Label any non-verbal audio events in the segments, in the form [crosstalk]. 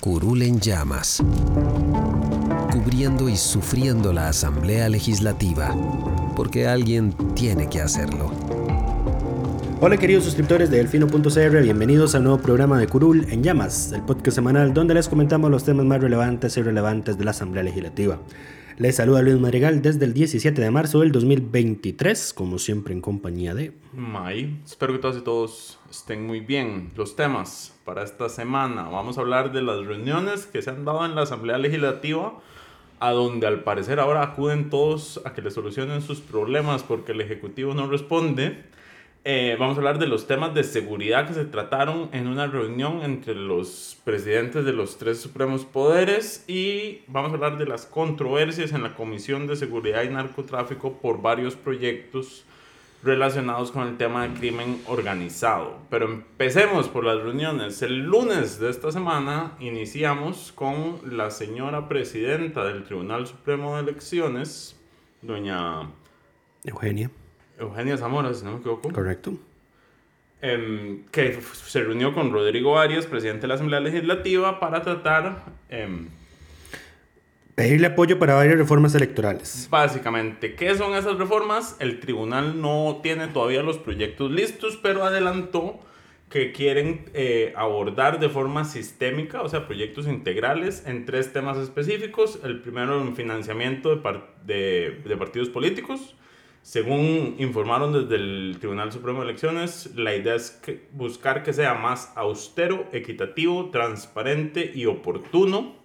Curul en llamas, cubriendo y sufriendo la Asamblea Legislativa, porque alguien tiene que hacerlo. Hola queridos suscriptores de Delfino.cr, bienvenidos al nuevo programa de Curul en Llamas, el podcast semanal donde les comentamos los temas más relevantes y relevantes de la Asamblea Legislativa. Les saluda Luis Madrigal desde el 17 de marzo del 2023, como siempre en compañía de... May, espero que todos y todos estén muy bien. Los temas para esta semana, vamos a hablar de las reuniones que se han dado en la Asamblea Legislativa, a donde al parecer ahora acuden todos a que le solucionen sus problemas porque el Ejecutivo no responde. Eh, vamos a hablar de los temas de seguridad que se trataron en una reunión entre los presidentes de los tres supremos poderes y vamos a hablar de las controversias en la Comisión de Seguridad y Narcotráfico por varios proyectos relacionados con el tema de crimen organizado. Pero empecemos por las reuniones. El lunes de esta semana iniciamos con la señora presidenta del Tribunal Supremo de Elecciones, doña Eugenia. Eugenia Zamora, si no me equivoco. Correcto. Em, que se reunió con Rodrigo Arias, presidente de la Asamblea Legislativa, para tratar... Eh, Pedirle apoyo para varias reformas electorales. Básicamente, ¿qué son esas reformas? El tribunal no tiene todavía los proyectos listos, pero adelantó que quieren eh, abordar de forma sistémica, o sea, proyectos integrales en tres temas específicos. El primero, el financiamiento de, de partidos políticos. Según informaron desde el Tribunal Supremo de Elecciones, la idea es que buscar que sea más austero, equitativo, transparente y oportuno.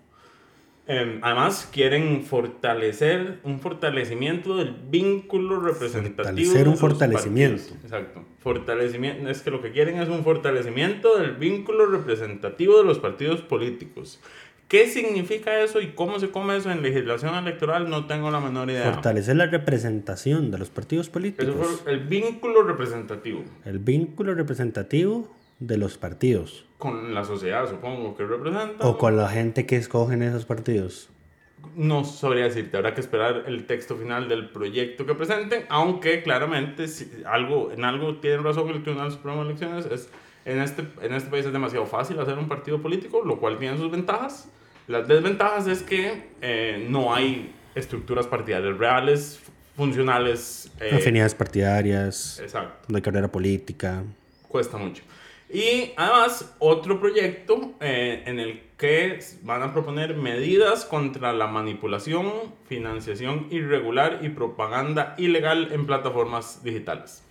Em, además, quieren fortalecer un fortalecimiento del vínculo representativo. Fortalecer un fortalecimiento. Exacto. Fortalecimiento. Es que lo que quieren es un fortalecimiento del vínculo representativo de los partidos políticos. ¿Qué significa eso y cómo se come eso en legislación electoral? No tengo la menor idea. Fortalecer la representación de los partidos políticos. Eso fue el vínculo representativo. El vínculo representativo de los partidos. Con la sociedad, supongo que representa. O con la gente que escogen esos partidos. No sabría decirte, habrá que esperar el texto final del proyecto que presenten, aunque claramente si algo, en algo tiene razón el Tribunal Supremo de Elecciones, es en este, en este país es demasiado fácil hacer un partido político, lo cual tiene sus ventajas. Las desventajas es que eh, no hay estructuras partidarias reales, funcionales. Eh, Afinidades partidarias. Exacto. De carrera política. Cuesta mucho. Y además, otro proyecto eh, en el que van a proponer medidas contra la manipulación, financiación irregular y propaganda ilegal en plataformas digitales.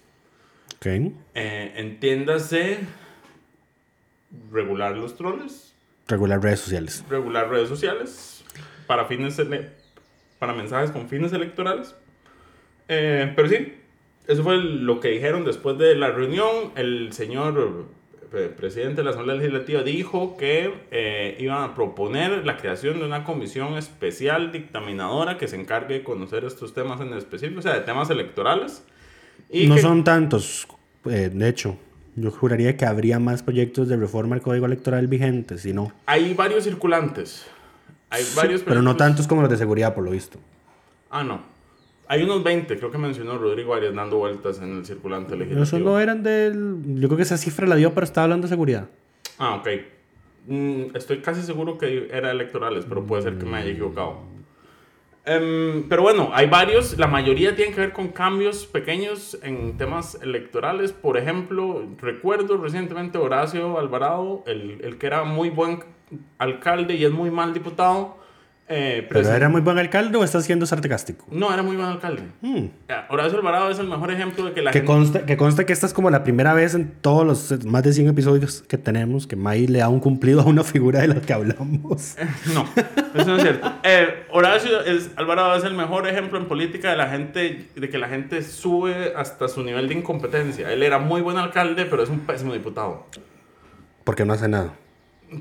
Ok. Eh, entiéndase regular los troles. Regular redes sociales. Regular redes sociales para fines para mensajes con fines electorales. Eh, pero sí, eso fue lo que dijeron después de la reunión. El señor eh, presidente de la Asamblea Legislativa dijo que eh, iban a proponer la creación de una comisión especial dictaminadora que se encargue de conocer estos temas en específico, o sea, de temas electorales. Y no son tantos, de hecho. Yo juraría que habría más proyectos de reforma al Código Electoral vigentes, si no. Hay varios circulantes. Hay varios pero no tantos como los de seguridad, por lo visto. Ah, no. Hay unos 20, creo que mencionó Rodrigo Arias dando vueltas en el circulante legislativo. No solo eran del... Yo creo que esa cifra la dio, pero estaba hablando de seguridad. Ah, ok. Mm, estoy casi seguro que era electorales, pero puede ser que me haya equivocado. Em, pero bueno, hay varios, la mayoría tienen que ver con cambios pequeños en temas electorales. Por ejemplo, recuerdo recientemente Horacio Alvarado, el, el que era muy buen alcalde y es muy mal diputado, Eh, ¿Pero era muy buen alcalde o estás siendo sarcástico? No, era muy buen alcalde. Hmm. Horacio Alvarado es el mejor ejemplo de que la Que gente... consta, que consta que esta es como la primera vez en todos los más de 100 episodios que tenemos que May le da un cumplido a una figura de la que hablamos. [laughs] No, eso no es cierto. Eh, Horacio es, Alvarado es el mejor ejemplo en política de la gente, de que la gente sube hasta su nivel de incompetencia. Él era muy buen alcalde, pero es un pésimo diputado. Porque no hace nada.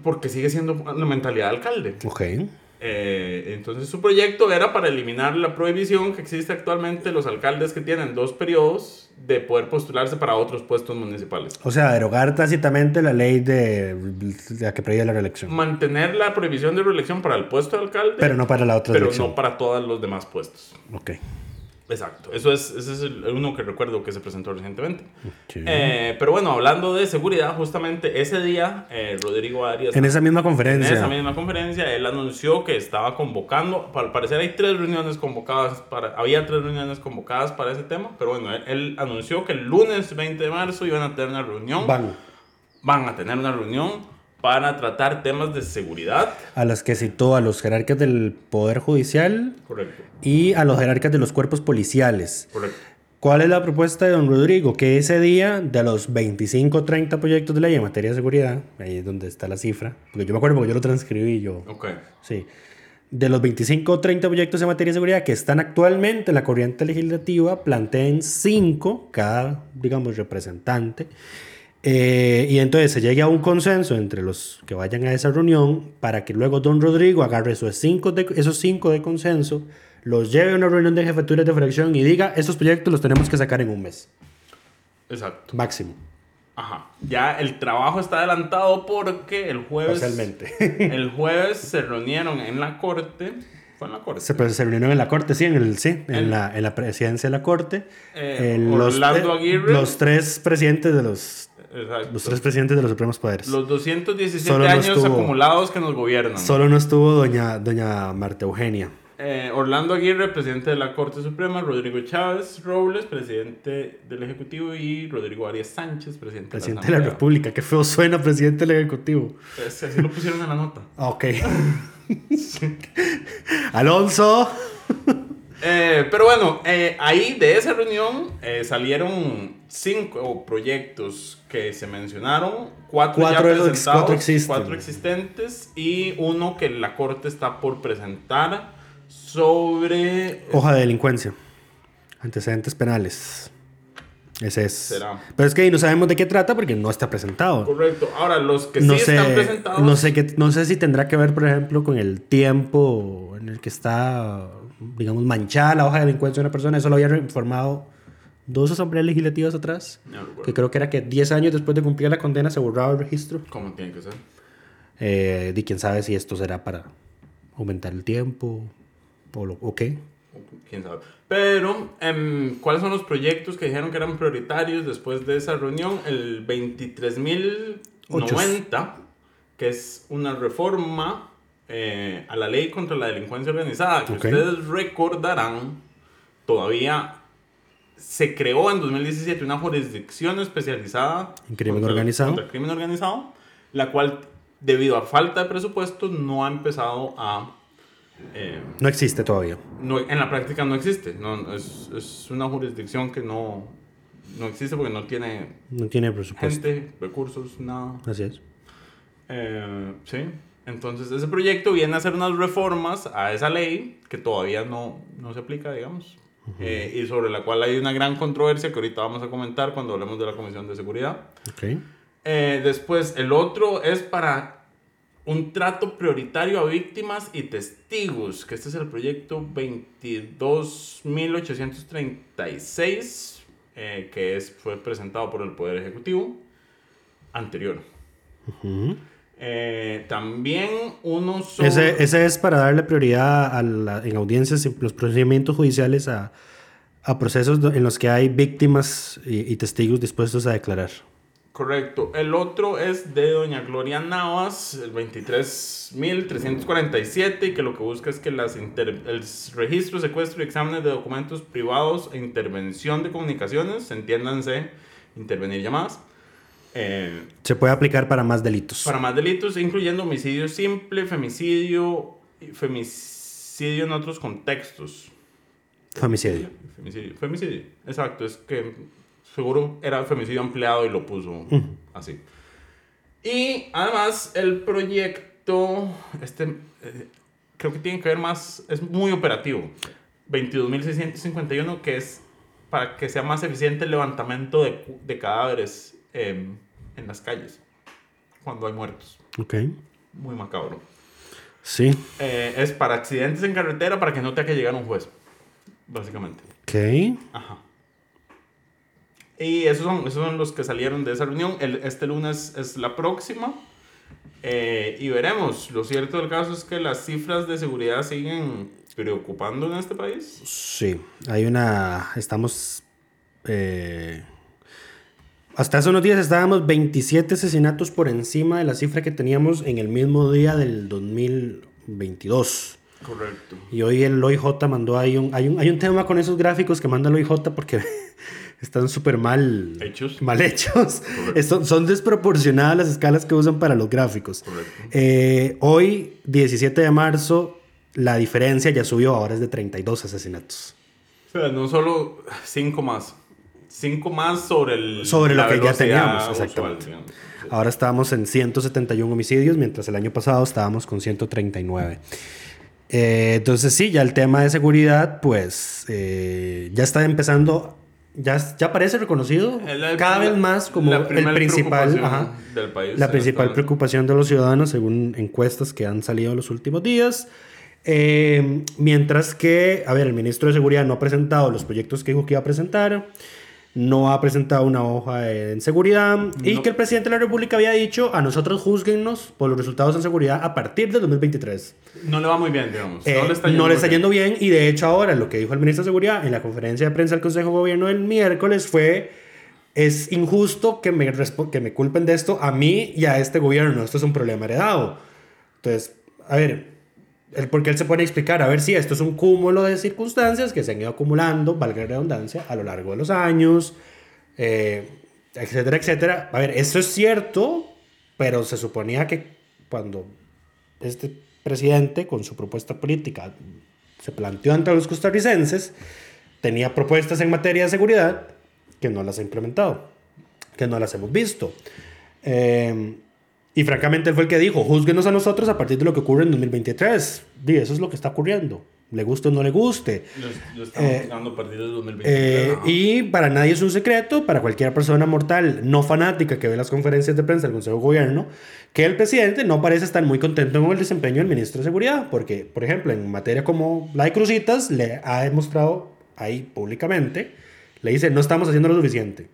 Porque sigue siendo la mentalidad de alcalde. Ok. Eh, entonces su proyecto era para eliminar la prohibición que existe actualmente los alcaldes que tienen dos periodos de poder postularse para otros puestos municipales. O sea, derogar tácitamente la ley de, de la que prohíbe la reelección. Mantener la prohibición de reelección para el puesto de alcalde, Pero no para la otra pero elección. no para todos los demás puestos. Ok. Exacto, eso es, ese es el uno que recuerdo que se presentó recientemente. Sí. Eh, pero bueno, hablando de seguridad, justamente ese día, eh, Rodrigo Arias, en esa misma en conferencia. esa misma conferencia, él anunció que estaba convocando, al parecer hay tres reuniones convocadas, para, había tres reuniones convocadas para ese tema, pero bueno, él, él anunció que el lunes 20 de marzo iban a tener una reunión, Van. van a tener una reunión para tratar temas de seguridad. A las que citó a los jerarcas del Poder Judicial Correcto, y a los jerarcas de los cuerpos policiales. correcto. ¿Cuál es la propuesta de don Rodrigo? Que ese día, de los 25 o 30 proyectos de ley en materia de seguridad, ahí es donde está la cifra, porque yo me acuerdo porque yo lo transcribí yo. Ok, Sí. De los 25 o 30 proyectos en materia de seguridad que están actualmente en la corriente legislativa, planteen 5 cada, digamos, representante. Eh, y entonces se llegue a un consenso entre los que vayan a esa reunión para que luego don Rodrigo agarre esos 5 de, esos cinco de consenso, los lleve a una reunión de jefaturas de fracción y diga, estos proyectos los tenemos que sacar en un mes, exacto. máximo, Ajá. Ya el trabajo está adelantado porque el jueves. [laughs] El jueves se reunieron en la corte. Fue en la corte. Se, pues, se reunieron en la corte, sí, en, el, sí, en, El- la, en la presidencia de la corte. Eh, En los, Orlando eh, Aguirre. los tres presidentes de los, Exacto. los tres presidentes de los supremos poderes. Los 217 Solo no años estuvo- acumulados que nos gobiernan. Solo no estuvo doña, doña Marta Eugenia. Eh, Orlando Aguirre, presidente de la Corte Suprema. Rodrigo Chávez Robles, presidente del Ejecutivo. Y Rodrigo Arias Sánchez, presidente, Presidente de de la la Asamblea. República. Qué feo suena presidente del Ejecutivo. Es así lo pusieron en la nota. Ok. [laughs] Alonso. Eh, pero bueno, eh, ahí de esa reunión eh, salieron cinco proyectos que se mencionaron, cuatro, Cuatro ya presentados, cuatro existen. cuatro existentes y uno que la corte está por presentar sobre Hoja de delincuencia. Antecedentes penales. Ese es. Será. Pero es que no sabemos de qué trata porque no está presentado. correcto. Ahora los que no sí sé, están presentados, no sé qué, no sé si tendrá que ver, por ejemplo, con el tiempo en el que está, digamos, manchada la hoja de delincuencia de una persona. Eso lo había informado dos asambleas legislativas atrás, No recuerdo. que creo que era que 10 años después de cumplir la condena se borraba el registro. ¿Cómo tiene que ser? Eh, de quién sabe si esto será para aumentar el tiempo o, lo, o qué. quién sabe. Pero, em, ¿cuáles son los proyectos que dijeron que eran prioritarios después de esa reunión? El 23.090, que es una reforma eh, a la ley contra la delincuencia organizada, que ustedes recordarán, todavía se creó en 2017 una jurisdicción especializada En crimen contra- organizado. contra el crimen organizado, la cual, debido a falta de presupuesto, no ha empezado a... eh, No existe todavía. no, en la práctica no existe. No, es, es una jurisdicción que no, no existe porque no tiene No tiene presupuesto. gente, recursos, nada. Así es. Eh, sí. Entonces, ese proyecto viene a hacer unas reformas a esa ley que todavía no, no se aplica, digamos. Eh, y sobre la cual hay una gran controversia que ahorita vamos a comentar cuando hablemos de la Comisión de Seguridad. Ok. Eh, después, el otro es para un trato prioritario a víctimas y testigos, que este es el proyecto 22.836, eh, que es, fue presentado por el Poder Ejecutivo anterior. Eh, también uno sobre... Ese, ese es para darle prioridad a la- en audiencias, en los procedimientos judiciales a, a procesos en los que hay víctimas y, y testigos dispuestos a declarar. Correcto. El otro es de doña Gloria Navas, el 23.347, y que lo que busca es que las inter- el registro, secuestro y exámenes de documentos privados e intervención de comunicaciones, entiéndanse, intervenir llamadas, eh, Se puede aplicar para más delitos. para más delitos, incluyendo homicidio simple, femicidio femicidio en otros contextos. Femicidio. Femicidio, femicidio, exacto, es que seguro era femicidio ampliado y lo puso así. Y además el proyecto, este, eh, creo que tiene que ver más, es muy operativo. 22.651, que es para que sea más eficiente el levantamiento de, de cadáveres em, en las calles cuando hay muertos. Ok. Muy macabro. Sí. Eh, es para accidentes en carretera para que no tenga que llegar un juez, básicamente. Ok. Ajá. Y esos son, esos son los que salieron de esa reunión. El- este lunes es la próxima. Eh, y veremos. Lo cierto del caso es que las cifras de seguridad siguen preocupando en este país. Sí. Hay una. Estamos. eh, hasta hace unos días estábamos 27 asesinatos por encima de la cifra que teníamos en el mismo día del 2022. Correcto. Y hoy el OIJ mandó ahí un hay, un. hay un tema con esos gráficos que manda el OIJ porque [laughs] están súper mal Hechos. Mal hechos. Son, son desproporcionadas las escalas que usan para los gráficos. Correcto. Eh, hoy, 17 de marzo, la diferencia ya subió, ahora es de 32 asesinatos. O sea, no solo cinco más. Cinco más sobre el. Sobre lo que ya teníamos, usual, exactamente. Ahora estábamos en 171 homicidios, mientras el año pasado estábamos con 139. Eh, entonces sí, ya el tema de seguridad, pues eh, ya está empezando, ya, ya parece reconocido cada vez más como el principal, preocupación ajá, del país la principal preocupación de los ciudadanos según encuestas que han salido en los últimos días. Eh, mientras que, a ver, el ministro de Seguridad no ha presentado los proyectos que dijo que iba a presentar, no ha presentado una hoja en seguridad y que el presidente de la República había dicho a nosotros juzguennos por los resultados en seguridad a partir del 2023. No le va muy bien, digamos. Eh, no le está yendo, bien y de hecho ahora lo que dijo el ministro de Seguridad en la conferencia de prensa del Consejo de Gobierno el miércoles fue es injusto que me, que me culpen de esto a mí y a este gobierno, esto es un problema heredado. Entonces, a ver, el, porque él se pone a explicar, a ver si esto es un cúmulo de circunstancias que se han ido acumulando, valga la redundancia, a lo largo de los años, eh, etcétera, etcétera. A ver, eso es cierto, pero se suponía que cuando este presidente, con su propuesta política, se planteó ante los costarricenses, tenía propuestas en materia de seguridad que no las ha implementado, que no las hemos visto. Eh, y francamente él fue el que dijo, juzguenos a nosotros a partir de lo que ocurre en 2023. Y eso es lo que está ocurriendo. Le guste o no le guste. Lo, lo estamos Eh, a partir del 2023. Eh, y para nadie es un secreto, para cualquier persona mortal no fanática que ve las conferencias de prensa del Consejo de Gobierno, que el presidente no parece estar muy contento con el desempeño del ministro de Seguridad, porque, por ejemplo, en materia como la de Cruzitas, le ha demostrado ahí públicamente, le dice, no estamos haciendo lo suficiente.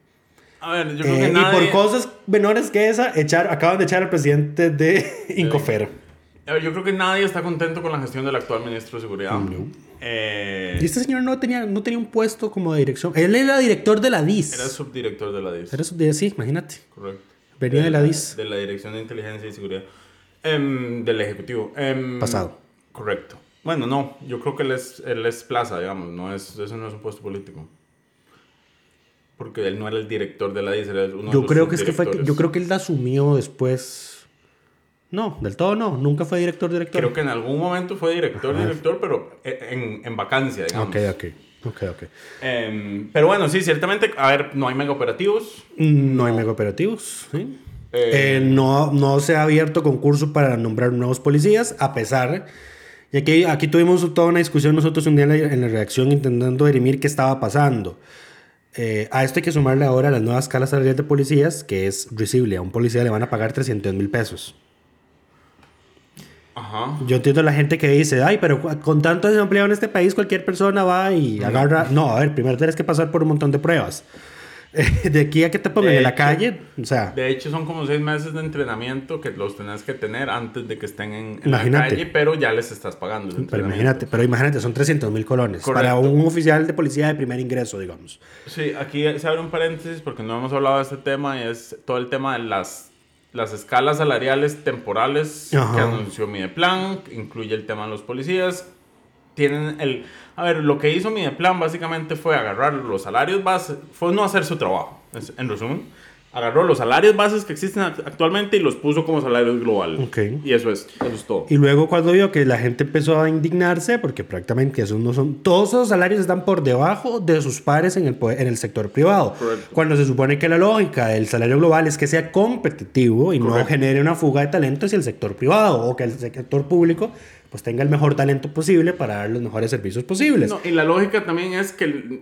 A ver, yo creo Eh, que Y nadie... por cosas menores que esa, echar, acaban de echar al presidente de [laughs] Incofer. A ver, yo creo que nadie está contento con la gestión del actual ministro de Seguridad. Eh, Y este señor no tenía, no tenía un puesto como de dirección. Él era director de la DIS. era subdirector de la DIS. Era su- sí, imagínate. Correcto. Venía de la DIS. De la Dirección de Inteligencia y Seguridad. Em, del Ejecutivo. Em, Pasado. Correcto. Bueno, no. Yo creo que él es, él es plaza, digamos. No es, eso no es un puesto político. Porque él no era el director de la DIS, era uno de Yo los creo que es que fue, yo creo que él la asumió después. No, del todo no, nunca fue director director. Creo que en algún momento fue director, Ajá. director, pero en, en vacancia, digamos. Ok, ok, ok, ok. Em, pero bueno, sí, ciertamente, a ver, no hay mega operativos. No hay mega operativos, ¿sí? Eh, Eh, no, no se ha abierto concurso para nombrar nuevos policías, a pesar. Y aquí, aquí tuvimos toda una discusión nosotros un día en la, en la redacción intentando dirimir qué estaba pasando. Eh, a esto hay que sumarle ahora las nuevas escalas salariales de policías, que es risible. A un policía le van a pagar 300 mil pesos. Ajá. Yo entiendo a la gente que dice, ay, pero con tanto desempleo en este país, cualquier persona va y agarra. No, a ver, primero tienes que pasar por un montón de pruebas. [laughs] de aquí a que te pongan De en la calle, o sea, De hecho, son como seis meses de entrenamiento que los tenés que tener antes de que estén en, en la calle, pero ya les estás pagando. pero imagínate, pero imagínate, son 300 mil colones Correcto. para un oficial de policía de primer ingreso, digamos. Sí, aquí se abre un paréntesis porque no hemos hablado de este tema y es todo el tema de las, las escalas salariales temporales Ajá. que anunció Mideplan, incluye el tema de los policías. Tienen el... A ver, lo que hizo Mideplan básicamente fue agarrar los salarios base, fue no hacer su trabajo, en resumen. agarró los salarios bases que existen act- actualmente y los puso como salarios global. Ok. Y eso es, eso es todo. Y luego cuando vio que la gente empezó a indignarse, porque prácticamente esos no son, todos esos salarios están por debajo de sus pares en el, en el sector privado. Correcto. Cuando se supone que la lógica del salario global es que sea competitivo y no Correcto. genere una fuga de talento hacia el sector privado o que el sector público pues tenga el mejor talento posible para dar los mejores servicios posibles. No, y la lógica también es que el,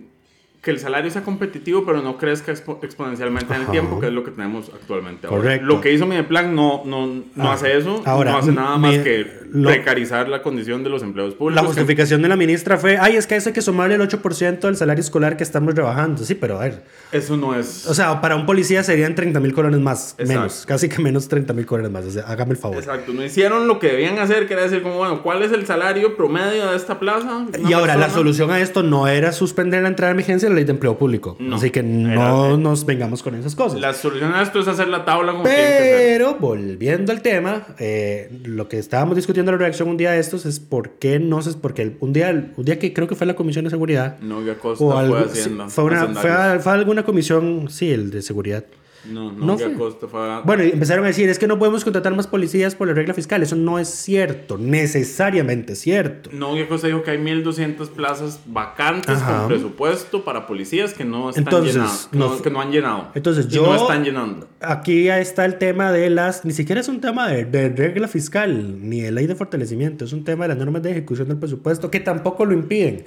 que el salario sea competitivo, pero no crezca expo- exponencialmente en el Ajá. tiempo, que es lo que tenemos actualmente. ahora. Correcto. Lo que hizo Mideplan no, no, no Ah, hace eso, ahora, no hace nada mi- más que lo- precarizar la condición de los empleados La públicos. que- justificación de la ministra fue, ay, es que eso hay que sumarle el 8% del salario escolar que estamos rebajando. Sí, pero a ver, Eso no es... O sea, para un policía serían 30 mil colones más, Exacto. menos, casi que menos 30 mil colones más. O sea, hágame el favor. Exacto, no hicieron lo que debían hacer, que era decir como, bueno, ¿cuál es el salario promedio de esta plaza? Y ahora, la persona- solución a esto no era suspender la entrada de emergencia de la ley de empleo público. No, Así que no era- nos vengamos con esas cosas. La solución a esto es hacer la tabla como. Pero, volviendo al tema, eh, lo que estábamos discutiendo la reacción un día de estos es por qué no se... Porque un, día, un día que creo que fue la Comisión de Seguridad... No, que Acosta O fue algo, haciendo. fue, una, fue, a- fue a alguna comisión, sí, el de seguridad. No, no, no fue. Fue Bueno, y empezaron a decir, es que no podemos contratar más policías por la regla fiscal. Eso no es cierto, necesariamente cierto. No, que Acosta dijo que hay 1.200 plazas vacantes Ajá. con presupuesto para policías que no están Entonces, llenados. que no- que no han llenado. Entonces, Y yo- no están llenando. Aquí ya está el tema de las, ni siquiera es un tema de, de regla fiscal, ni de ley de fortalecimiento, es un tema de las normas de ejecución del presupuesto que tampoco lo impiden.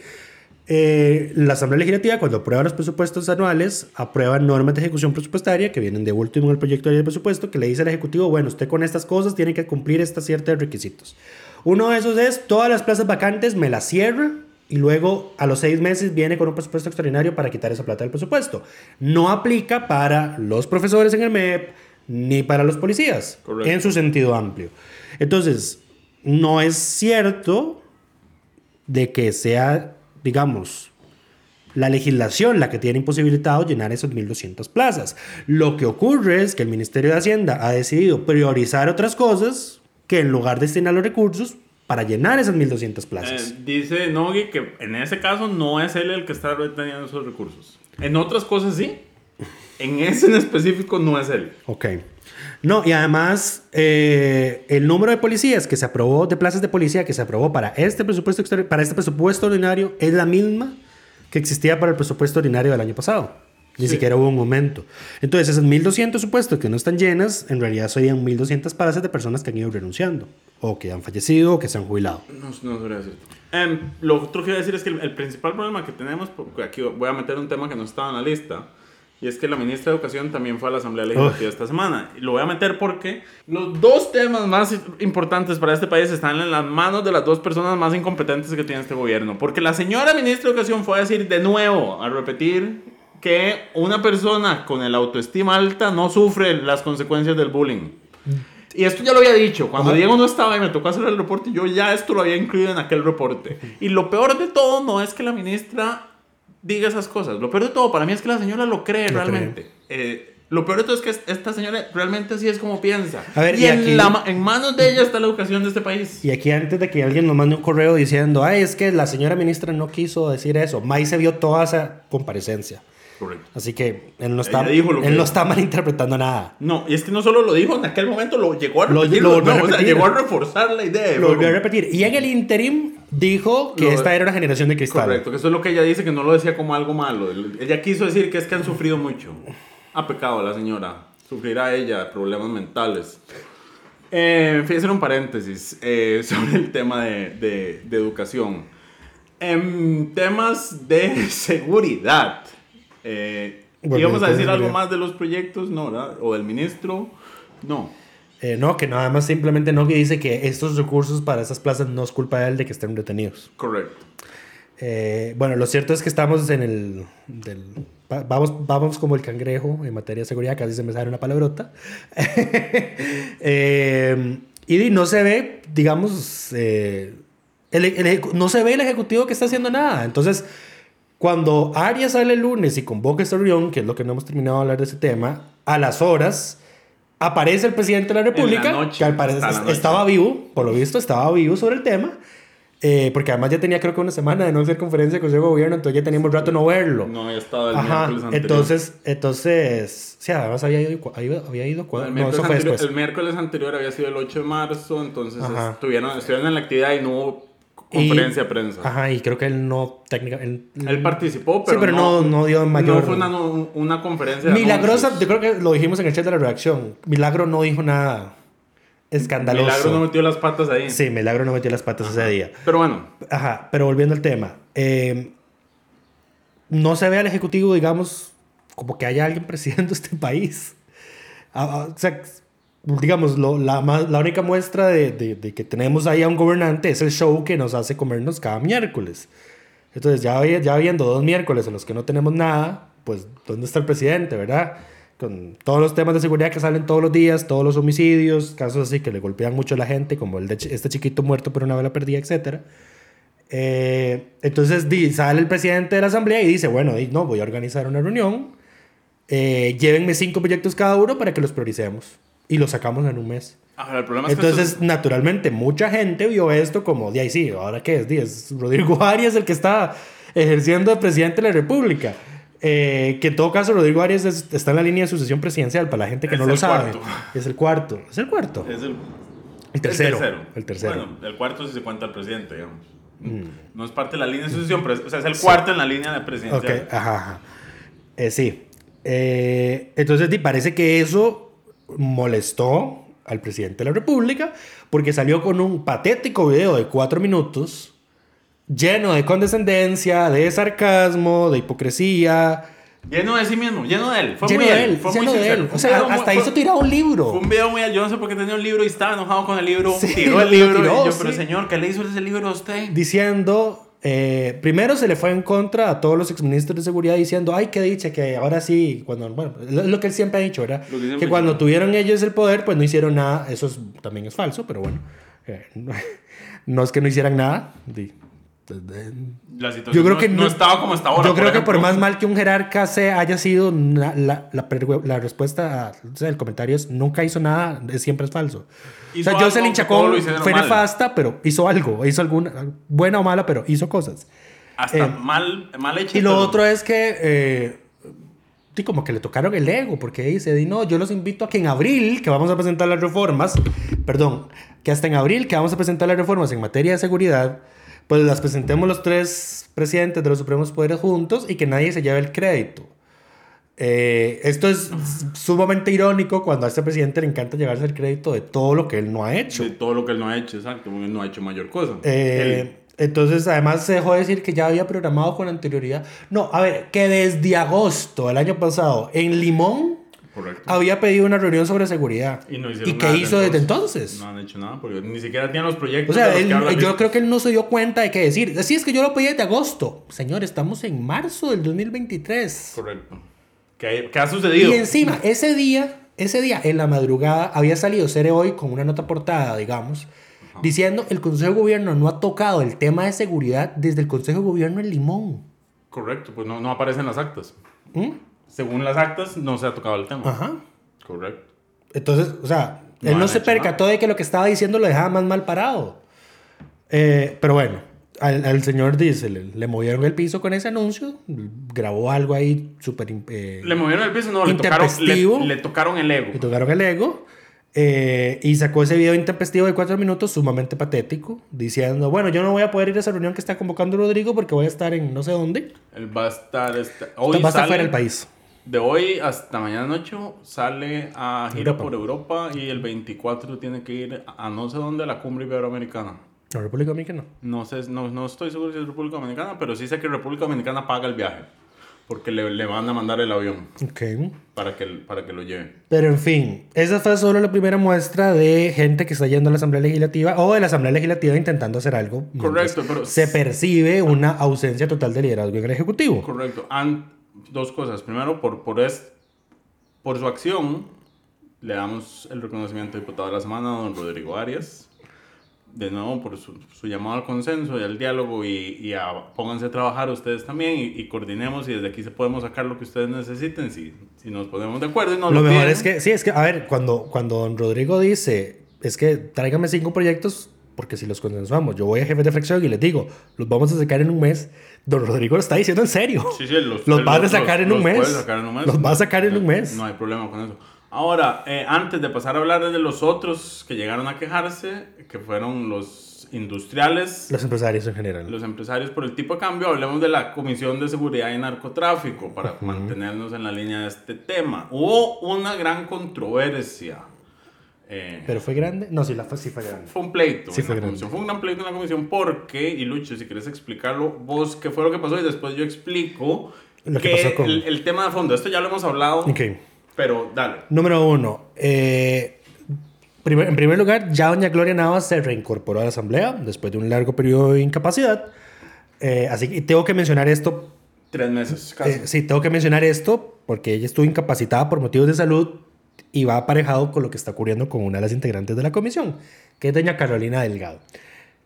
Eh, la Asamblea Legislativa, cuando aprueba los presupuestos anuales, aprueba normas de ejecución presupuestaria que vienen de último en el proyecto de presupuesto, que le dice al Ejecutivo, bueno, usted con estas cosas tiene que cumplir estos ciertos requisitos. Uno de esos es, todas las plazas vacantes me las cierra y luego a los seis meses viene con un presupuesto extraordinario para quitar esa plata del presupuesto. No aplica para los profesores en el MEP ni para los policías, Correcto. en su sentido amplio. Entonces, no es cierto de que sea, digamos, la legislación la que tiene imposibilitado llenar esas 1.200 plazas. Lo que ocurre es que el Ministerio de Hacienda ha decidido priorizar otras cosas que en lugar de destinar los recursos para llenar esas 1.200 plazas. Eh, dice Nogui que en ese caso no es él el que está reteniendo esos recursos. En otras cosas sí. En ese en específico no es él. Ok. No, y además, eh, el número de policías que se aprobó, de plazas de policía que se aprobó para este presupuesto, para este presupuesto ordinario es la misma que existía para el presupuesto ordinario del año pasado. Ni Sí. siquiera hubo un aumento. Entonces, esas 1.200 supuestos que no están llenas, en realidad serían 1.200 plazas de personas que han ido renunciando, o que han fallecido, o que se han jubilado. No, no decirte. Em, lo otro que iba a decir es que el, el principal problema que tenemos, porque aquí voy a meter un tema que no estaba en la lista, y es que la ministra de Educación también fue a la Asamblea Legislativa esta semana. Y lo voy a meter porque los dos temas más importantes para este país están en las manos de las dos personas más incompetentes que tiene este gobierno. Porque la señora ministra de Educación fue a decir de nuevo, a repetir, que una persona con el autoestima alta no sufre las consecuencias del bullying. Y esto ya lo había dicho. Cuando Ajá. Diego no estaba y me tocó hacer el reporte, yo ya esto lo había incluido en aquel reporte. Y lo peor de todo no es que la ministra diga esas cosas. Lo peor de todo para mí es que la señora lo cree Lo realmente. Eh, lo peor de todo es que es- esta señora realmente así es como piensa. A ver, y y en, aquí- la ma- en manos de ella está la educación de este país. Y aquí antes de que alguien nos mande un correo diciendo, ay, es que la señora ministra no quiso decir eso, May se vio toda esa comparecencia. Correcto. Así que él no está, lo él que- no está [laughs] malinterpretando nada. No, y es que no solo lo dijo en aquel momento, lo llegó a Lo- repetir. lo volvió a no, o sea, repetir. llegó a reforzar la idea. Lo volvió a repetir. Y en el interim dijo que Lo- esta era una generación de cristal. Correcto, que eso es lo que ella dice, que no lo decía como algo malo. Ella quiso decir que es que han sufrido mucho. Ha pecado la señora. Sufrirá ella problemas mentales. Eh, fíjense un paréntesis eh, [laughs] sobre el tema de, de- de educación. En temas de [laughs] seguridad. Eh, Bueno, ¿Íbamos a de decir algo más de los proyectos? No, ¿verdad? ¿O del ministro? No. Eh, no, que nada más simplemente no que dice que estos recursos para esas plazas no es culpa de él de que estén retenidos. Correcto. Eh, bueno, lo cierto es que estamos en el... del- va- vamos, vamos como el cangrejo en materia de seguridad, casi se me sale una palabrota. [laughs] Eh, y no se ve, digamos, eh, el- el no se ve el ejecutivo que está haciendo nada. Entonces, cuando Arias sale el lunes y convoca esta reunión, que es lo que no hemos terminado de hablar de ese tema, a las horas aparece el presidente de la República, noche, que al parecer la estaba vivo, por lo visto estaba vivo sobre el tema, Eh, porque además ya tenía creo que una semana de no hacer conferencia de Consejo de Gobierno, entonces ya teníamos rato no verlo. No había estado el Ajá, miércoles anterior. entonces, entonces, sí, además había ido, había, ido El no, miércoles, eso fue anterior, después. el miércoles anterior había sido el 8 de marzo, entonces estuvieron, estuvieron en la actividad y no hubo conferencia de prensa. Ajá, y creo que él no técnicamente... Él participó, pero, Sí, pero no- no dio mayor- No fue una, una conferencia de Milagrosa, anuncios. yo creo que lo dijimos en el chat de la reacción. Milagro no dijo nada escandaloso. Milagro no metió las patas ahí. Sí, Milagro no metió las patas ese día. Pero bueno, Ajá, pero volviendo al tema. eh, no se ve al Ejecutivo, digamos, como que haya alguien [laughs] presidiendo este país. Ah, ah, o sea, digamos, lo- la, la única muestra de, de- de que tenemos ahí a un gobernante es el show que nos hace comernos cada miércoles. Entonces, ya, ya viendo dos miércoles en los que no tenemos nada, pues, ¿dónde está el presidente, verdad? Con todos los temas de seguridad que salen todos los días, todos los homicidios, casos así que le golpean mucho a la gente, como el de este chiquito muerto por una bala perdida, etcétera. Eh, entonces sale el presidente de la asamblea y dice, bueno, no, voy a organizar una reunión, eh, llévenme cinco proyectos cada uno para que los prioricemos y los sacamos en un mes. ahora, el problema es que Entonces, esto- naturalmente, mucha gente vio esto como, de ahí sí, ¿ahora qué es? Es Rodrigo [laughs] Arias el que está ejerciendo de presidente de la República. Eh, que en todo caso, Rodrigo Arias es- está en la línea de sucesión presidencial, para la gente que Es no lo el sabe. cuarto. Es el cuarto. Es el cuarto. es el, El tercero. El tercero. El tercero. Bueno, el cuarto si se cuenta al presidente, digamos. Mm. No es parte de la línea de sucesión, pero es, o sea, es el cuarto en la línea de presidencial. Ok, ajá, ajá. Eh, sí. Eh, entonces, parece que eso molestó al presidente de la República porque salió con un patético video de cuatro minutos lleno de condescendencia, de sarcasmo, de hipocresía. Lleno de sí mismo, lleno de él. Fue lleno muy de él, Fue lleno muy de él. O sea, muy- hasta fue- hizo tirar un libro. Fue un video muy... Yo no sé por qué tenía un libro y estaba enojado con el libro. Sí, tiró [laughs] el libro. tiró, y yo, pero sí. señor, ¿qué le hizo ese libro a usted? diciendo, eh, primero se le fue en contra a todos los exministros de seguridad diciendo, ay, qué dicha, que ahora sí, cuando, bueno, lo, lo que él siempre ha dicho, ¿verdad? Que cuando tuvieron ellos el poder, pues no hicieron nada, eso es- también es falso, pero bueno, eh, no, [laughs] no es que no hicieran nada. La situación yo creo no, que no estaba como está ahora. Yo creo que por más mal que un jerarca se haya sido, la, la, respuesta a- o sea, el comentario es nunca hizo nada, siempre es falso. O sea, Chacón hicieron fue mal. nefasta, pero hizo algo, hizo alguna, buena o mala, pero hizo cosas. Hasta eh, mal, mal hecho. Y lo otro es que, eh, como que le tocaron el ego, porque dice, di, no, yo los invito a que en abril, que vamos a presentar las reformas, perdón, que hasta en abril, que vamos a presentar las reformas en materia de seguridad, pues las presentemos los tres presidentes de los supremos poderes juntos y que nadie se lleve el crédito. Eh, esto es sumamente irónico cuando a este presidente le encanta llevarse el crédito de todo lo que él no ha hecho. De todo lo que él no ha hecho, exacto. porque él no ha hecho mayor cosa. Eh, entonces, además se dejó decir que ya había programado con anterioridad. No, a ver, que desde agosto del año pasado en Limón correcto. había pedido una reunión sobre seguridad. Y no hicieron qué hizo desde entonces? No han hecho nada, porque ni siquiera tienen los proyectos. O sea, él- yo creo que él no se dio cuenta de qué decir. Así es que yo lo pedí desde agosto. Señor, estamos en marzo del 2023. Correcto. ¿Qué, qué ha sucedido? Y encima, ese día, ese día, en la madrugada, había salido Cere Hoy con una nota portada, digamos, diciendo el Consejo de Gobierno no ha tocado el tema de seguridad desde el Consejo de Gobierno en Limón. Correcto, pues no, no aparecen las actas. ¿Mm? Según las actas, no se ha tocado el tema. Ajá. Correcto. Entonces, o sea, No él no se percató de que lo que estaba diciendo lo dejaba más mal parado. Eh, pero bueno, al, al señor dice, le, le movieron el piso con ese anuncio, grabó algo ahí súper... eh, Le movieron el piso, no, le tocaron, le, le tocaron el ego. le tocaron el ego. eh, y sacó ese video intempestivo de cuatro minutos sumamente patético, diciendo, bueno, yo no voy a poder ir a esa reunión que está convocando Rodrigo porque voy a estar en no sé dónde. Él va a estar. este- hoy va a estar fuera del país. De hoy hasta mañana noche sale a gira Europa. por Europa y el 24 tiene que ir a no sé dónde a la cumbre iberoamericana. La República Dominicana. No sé, no, no estoy seguro si es República Dominicana, pero sí sé que República Dominicana paga el viaje. Porque le, le van a mandar el avión Ok. para que, para que lo lleve. Pero en fin, esa fue solo la primera muestra de gente que está yendo a la Asamblea Legislativa o de la Asamblea Legislativa intentando hacer algo. Correcto, pero- Se percibe una ausencia total de liderazgo en el Ejecutivo. Correcto. Dos cosas. Primero, por, por, es, por su acción, le damos el reconocimiento de diputado de la semana don Rodrigo Arias. De nuevo, por su, su llamado al consenso y al diálogo y, y a pónganse a trabajar ustedes también y, y coordinemos y desde aquí se podemos sacar lo que ustedes necesiten si, si nos ponemos de acuerdo y nos Lo lo, mejor piden. es que, sí, es que, a ver, cuando, cuando don Rodrigo dice, es que tráigame cinco proyectos porque si los consensuamos, yo voy a jefe de fracción y les digo, los vamos a sacar en un mes, don Rodrigo lo está diciendo en serio. Sí, sí, los, Los vas a sacar en un mes. puedes sacar en un mes. Los vas a sacar en un mes. No hay problema con eso. Ahora, eh, antes de pasar a hablar de los otros que llegaron a quejarse, que fueron los industriales, Los empresarios en general. los empresarios por el tipo de cambio, hablemos de la Comisión de Seguridad y Narcotráfico para mantenernos en la línea de este tema. Hubo una gran controversia. Eh, ¿Pero fue grande? No, sí, la fue, sí fue grande. fue un pleito Sí, fue grande. comisión. Fue un gran pleito en la comisión porque, y Lucho, si quieres explicarlo, vos qué fue lo que pasó y después yo explico Lo que que pasó con- el, el tema de fondo, esto ya lo hemos hablado, Ok. pero dale. Número uno. eh, primer- en primer lugar, ya doña Gloria Navas se reincorporó a la Asamblea después de un largo periodo de incapacidad. Eh, así que tengo que mencionar esto. Tres meses, casi. eh, sí, tengo que mencionar esto porque ella estuvo incapacitada por motivos de salud y va aparejado con lo que está ocurriendo con una de las integrantes de la comisión, que es doña Carolina Delgado.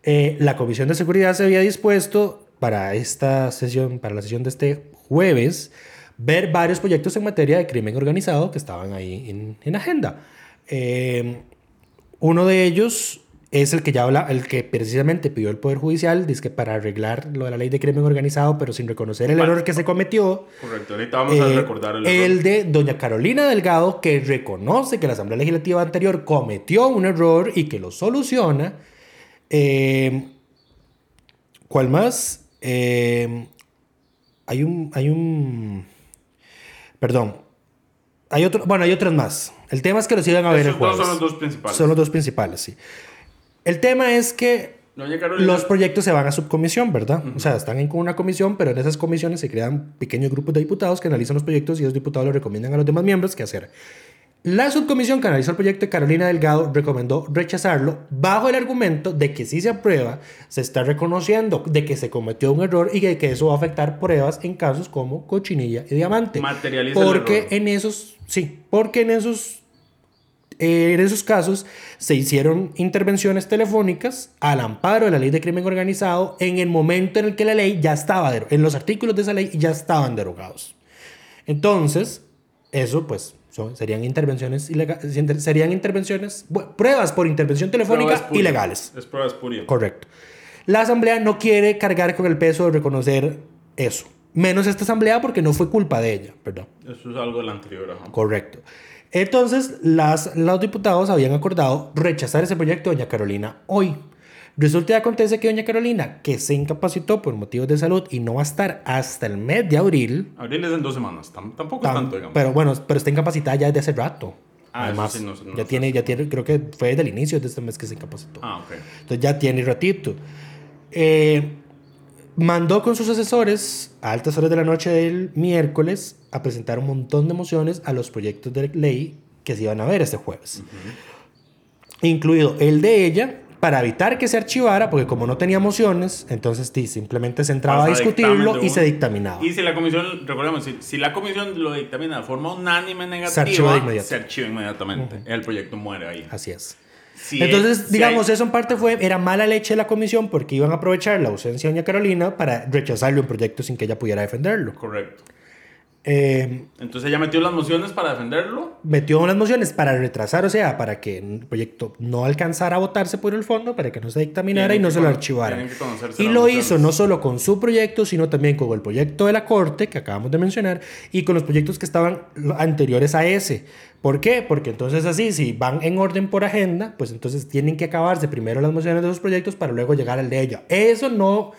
Eh, la Comisión de Seguridad se había dispuesto para esta sesión, para la sesión de este jueves, ver varios proyectos en materia de crimen organizado que estaban ahí en, en agenda. Eh, uno de ellos es el que ya habla, el que precisamente pidió el Poder Judicial, dice que para arreglar lo de la ley de crimen organizado, pero sin reconocer el Vale. error que se cometió. Correcto, ahorita vamos a Eh, recordar el, el error. de doña Carolina Delgado, que reconoce que la Asamblea Legislativa anterior cometió un error y que lo soluciona. Eh, ¿Cuál más? Eh, hay un... Hay un... Perdón. Hay otro, bueno, hay otras más. El tema es que los iban a ver el Esos dos jueves. son los dos principales. Son los dos principales, sí. El tema es que los proyectos se van a subcomisión, ¿verdad? O sea, están en una comisión, pero en esas comisiones se crean pequeños grupos de diputados que analizan los proyectos y los diputados le recomiendan a los demás miembros qué hacer. La subcomisión que analizó el proyecto de Carolina Delgado recomendó rechazarlo bajo el argumento de que si se aprueba, se está reconociendo de que se cometió un error y de que eso va a afectar pruebas en casos como cochinilla y diamante. Materializa el Porque error. en esos, sí, porque en esos eh, en esos casos se hicieron intervenciones telefónicas al amparo de la ley de crimen organizado en el momento en el que la ley ya estaba, en los artículos de esa ley ya estaban derogados. Entonces, eso pues son- serían intervenciones ilegales, serían intervenciones, bu- pruebas por intervención telefónica ilegales. Es prueba espuria. Correcto. La asamblea no quiere cargar con el peso de reconocer eso. Menos esta asamblea porque no fue culpa de ella, perdón. Eso es algo del anterior. ajá. Correcto. Entonces, las, los diputados habían acordado rechazar ese proyecto de Doña Carolina hoy. Resulta y acontece que Doña Carolina, que se incapacitó por motivos de salud y no va a estar hasta el mes de abril, Abril es en dos semanas. tam- tampoco tam- tanto, digamos. pero bueno, pero está incapacitada ya desde hace rato. Ah, Además, sí, no no ya tiene, ya tiene, creo que fue desde el inicio de este mes que se incapacitó. Ah, ok. Entonces ya tiene ratito. Eh, mandó con sus asesores a altas horas de la noche del miércoles a presentar un montón de mociones a los proyectos de ley que se iban a ver este jueves. Incluido el de ella, para evitar que se archivara, porque como no tenía mociones, entonces sí, simplemente se entraba a discutirlo y se dictaminaba. Y si la comisión, recordemos, si, si la comisión lo dictamina de forma unánime negativa, archiva se archiva inmediatamente. El proyecto muere ahí. Así es. Si Entonces, es- si digamos, hay- eso en parte fue, era mala leche de la comisión porque iban a aprovechar la ausencia de doña Carolina para rechazarle un proyecto sin que ella pudiera defenderlo. Correcto. Eh, Entonces ella metió las mociones para defenderlo. metió unas mociones para retrasar, o sea, para que el proyecto no alcanzara a votarse por el fondo, para que no se dictaminara Tienen y no se lo archivara. Y las lo mociones. hizo no solo con su proyecto, sino también con el proyecto de la Corte, que acabamos de mencionar, y con los proyectos que estaban anteriores a ese. ¿Por qué? Porque entonces así, si van en orden por agenda, pues entonces tienen que acabarse primero las mociones de esos proyectos para luego llegar al de ella. Eso no...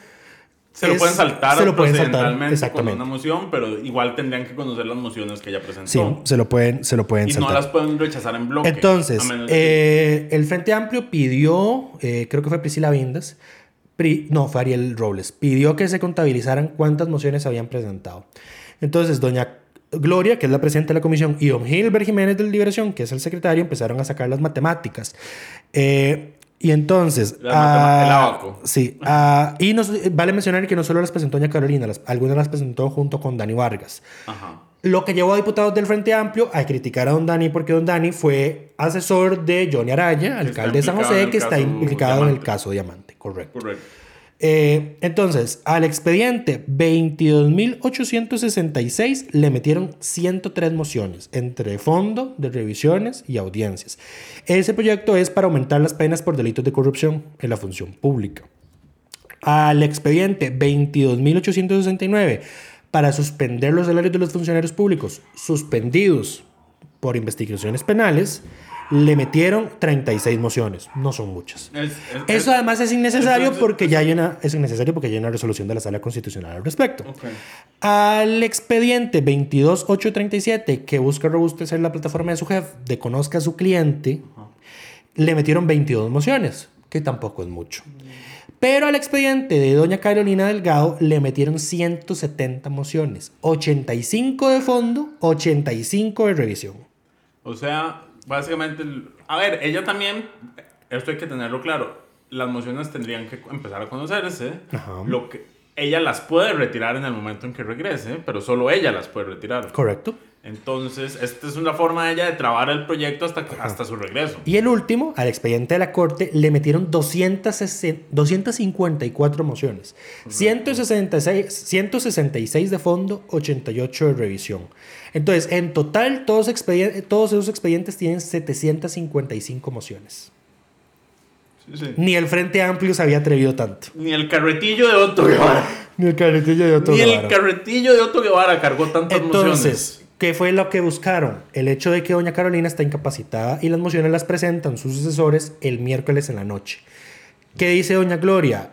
Se lo es- pueden saltar se lo pueden saltar, procedimentalmente con exactamente. una moción, pero igual tendrían que conocer las mociones que ella presentó. Sí, se lo pueden, se lo pueden y saltar. no las pueden rechazar en bloque. Entonces, de que- eh, el Frente Amplio pidió, eh, creo que fue Priscila Vindas, pri- no, fue Ariel Robles, pidió que se contabilizaran cuántas mociones habían presentado. Entonces, doña Gloria, que es la presidenta de la comisión, y don Gilbert Jiménez de Liberación, que es el secretario, empezaron a sacar las matemáticas. Eh, y entonces... Las matema- el ah. Sí, ah, y nos- vale mencionar que no solo las presentó doña Carolina, las- algunas las presentó junto con Dani Vargas. Ajá. Lo que llevó a diputados del Frente Amplio a criticar a don Dani porque don Dani fue asesor de Johnny Araya, alcalde de San José, que está implicado en el caso Diamante, correcto. Correcto. Eh, entonces, al expediente 22.866 le metieron 103 mociones, entre fondo, de revisiones y audiencias. Ese proyecto es para aumentar las penas por delitos de corrupción en la función pública. Al expediente 22.869 para suspender los salarios de los funcionarios públicos suspendidos por investigaciones penales, le metieron 36 mociones. No son muchas. Es- es- Eso es- además es innecesario porque ya hay una es innecesario porque ya hay una resolución de la Sala Constitucional al respecto. Al expediente 22837 que busca robustecer la plataforma de su jefe de conozca a su cliente, le metieron 22 mociones, que tampoco es mucho. Pero al expediente de doña Carolina Delgado le metieron 170 mociones, 85 de fondo, 85 de revisión. O sea, básicamente, a ver, ella también, esto hay que tenerlo claro, las mociones tendrían que empezar a conocerse, Ajá. lo que ella las puede retirar en el momento en que regrese, pero solo ella las puede retirar. Correcto. Entonces, esta es una forma de ella de trabar el proyecto hasta, hasta su regreso. Y el último, al expediente de la Corte, le metieron 260 254 mociones. 166, 166 de fondo, 88 de revisión. Entonces, en total, todos, todos esos expedientes tienen 755 mociones. Sí, sí. Ni el Frente Amplio se había atrevido tanto. Ni el carretillo de Otto [laughs] Guevara. Ni el carretillo de otro Ni el Guevara. carretillo de Otto Guevara cargó tantas Entonces, mociones. ¿Qué fue lo que buscaron? El hecho de que doña Carolina está incapacitada y las mociones las presentan sus asesores el miércoles en la noche. ¿Qué dice doña Gloria?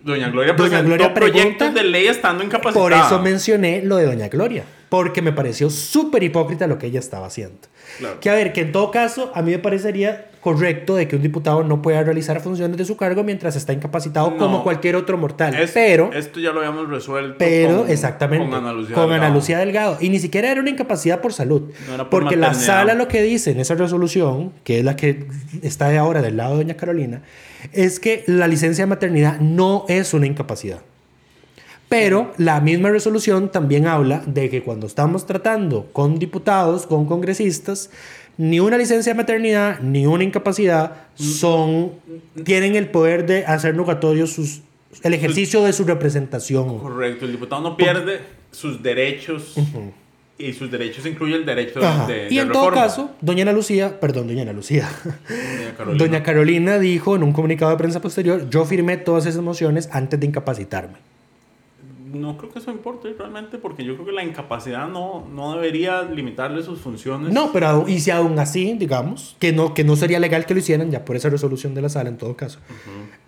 Doña Gloria Doña presentó Gloria proyectos de ley estando incapacitada. Por eso mencioné lo de Doña Gloria, porque me pareció súper hipócrita lo que ella estaba haciendo. Claro. Que a ver, que en todo caso, a mí me parecería correcto de que un diputado no pueda realizar funciones de su cargo mientras está incapacitado No. como cualquier otro mortal. Es- pero, Esto ya lo habíamos resuelto. pero, con- exactamente, Con Ana Lucía. con Ana Delgado. Lucía Delgado. Y ni siquiera era una incapacidad por salud. No era por porque la sala lo que dice en esa resolución, que es la que está de ahora del lado de Doña Carolina, es que la licencia de maternidad no es una incapacidad. Pero la misma resolución también habla de que cuando estamos tratando con diputados, con congresistas, ni una licencia de maternidad ni una incapacidad son tienen el poder de hacer nugatorio sus el ejercicio de su representación. Correcto, el diputado no pierde sus derechos. Y sus derechos incluye el derecho Ajá. de, y de en todo reforma. caso, doña Ana Lucía, perdón, doña Ana Lucía, Doña [laughs] Carolina. doña Carolina dijo en un comunicado de prensa posterior, yo firmé todas esas mociones antes de incapacitarme. No creo que eso importe realmente, porque yo creo que la incapacidad no, no debería limitarle sus funciones. No, pero y si aún así, digamos, que no, que no sería legal que lo hicieran ya por esa resolución de la sala en todo caso.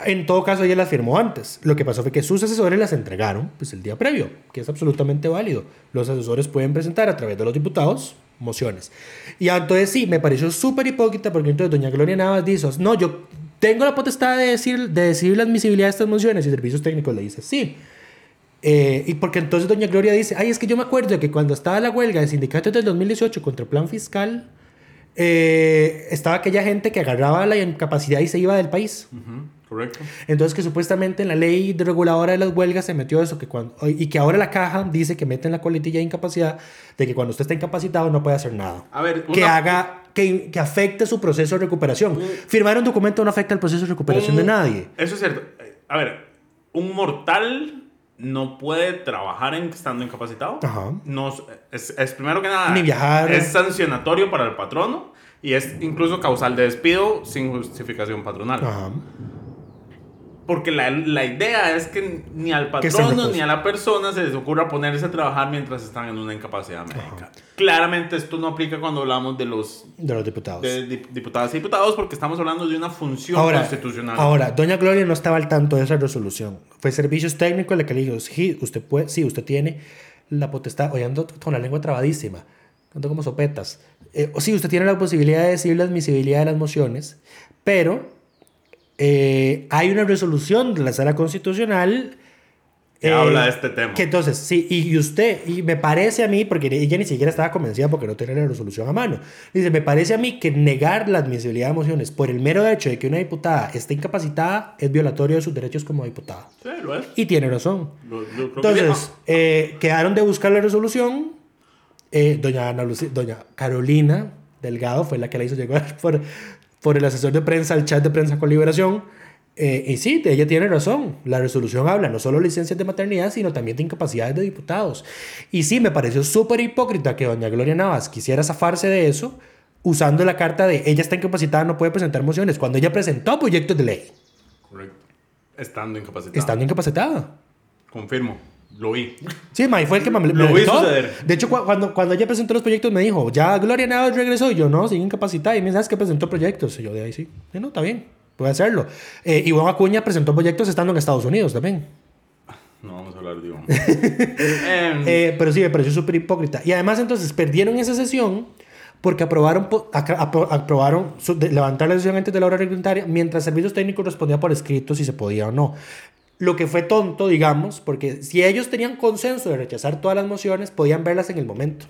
En todo caso, ella las firmó antes. Lo que pasó fue que sus asesores las entregaron pues, el día previo, que es absolutamente válido. Los asesores pueden presentar a través de los diputados mociones. Y entonces sí, me pareció súper hipócrita porque entonces doña Gloria Navas dijo, no, yo tengo la potestad de decir, de decidir la admisibilidad de estas mociones y servicios técnicos le dice, sí. Eh, y porque entonces doña Gloria dice, ay, es que yo me acuerdo que cuando estaba la huelga de sindicatos del 2018 contra el plan fiscal, eh, estaba aquella gente que agarraba la incapacidad y se iba del país. Ujú, correcto. Entonces que supuestamente en la ley reguladora de las huelgas se metió eso, que cuando, y que ahora la caja dice que mete en la coletilla de incapacidad de que cuando usted está incapacitado no puede hacer nada. A ver, Que una- haga, que, que afecte su proceso de recuperación. Firmar un documento no afecta el proceso de recuperación de nadie. Eso es cierto. A ver, un mortal no puede trabajar en, estando incapacitado. Ajá. No, es, es primero que nada. Ni viajar. Es sancionatorio para el patrono y es incluso causal de despido sin justificación patronal. Ajá. Porque la, la idea es que ni al patrono ni a la persona se les ocurra ponerse a trabajar mientras están en una incapacidad médica. Claramente esto no aplica cuando hablamos de los De los diputados. de dip- diputadas y diputados porque estamos hablando de una función Ahora, constitucional. ahora, doña Gloria no estaba al tanto de esa resolución. Fue servicios técnicos la que le dijo, sí, usted puede, sí, usted tiene la potestad, oye, ando con la lengua trabadísima, ando como sopetas. Eh, sí, usted tiene la posibilidad de decir la admisibilidad de las mociones, pero eh, hay una resolución de la sala constitucional Que eh, habla de este tema. Que entonces, sí, y usted, y me parece a mí, porque ella ni siquiera estaba convencida porque no tenía la resolución a mano, dice, me parece a mí que negar la admisibilidad de mociones por el mero hecho de que una diputada esté incapacitada es violatorio de sus derechos como diputada. Sí, lo es. Y tiene razón. Lo- yo creo que Entonces, eh, quedaron de buscar la resolución. Eh, doña, Ana doña Carolina Delgado fue la que la hizo llegar [laughs] por, por el asesor de prensa al chat de prensa con liberación. Eh, y sí, ella tiene razón. La resolución habla no solo de licencias de maternidad, sino también de incapacidades de diputados. Y sí, me pareció súper hipócrita que doña Gloria Navas quisiera zafarse de eso usando la carta de ella está incapacitada, no puede presentar mociones, cuando ella presentó proyectos de ley. Correcto. Estando incapacitada. Estando incapacitada. Confirmo. Lo vi. Sí, May fue el que me, me Lo vi suceder. De hecho, cu- cuando, cuando ella presentó los proyectos, me dijo, ya Gloria Navas regresó. Y yo, no, sigue incapacitada. Y me dice, ¿sabes que presentó proyectos? Y yo, de ahí sí. Sí, no, está bien, puede hacerlo. Eh, Iván Acuña presentó proyectos estando en Estados Unidos también. No vamos a hablar de Iván. [laughs] Em, Eh, pero sí, me pareció súper hipócrita. Y además, entonces, perdieron esa sesión porque aprobaron, aprobaron levantar la sesión antes de la hora reglamentaria, mientras servicios técnicos respondía por escrito si se podía o no. Lo que fue tonto, digamos, porque si ellos tenían consenso de rechazar todas las mociones, podían verlas en el momento.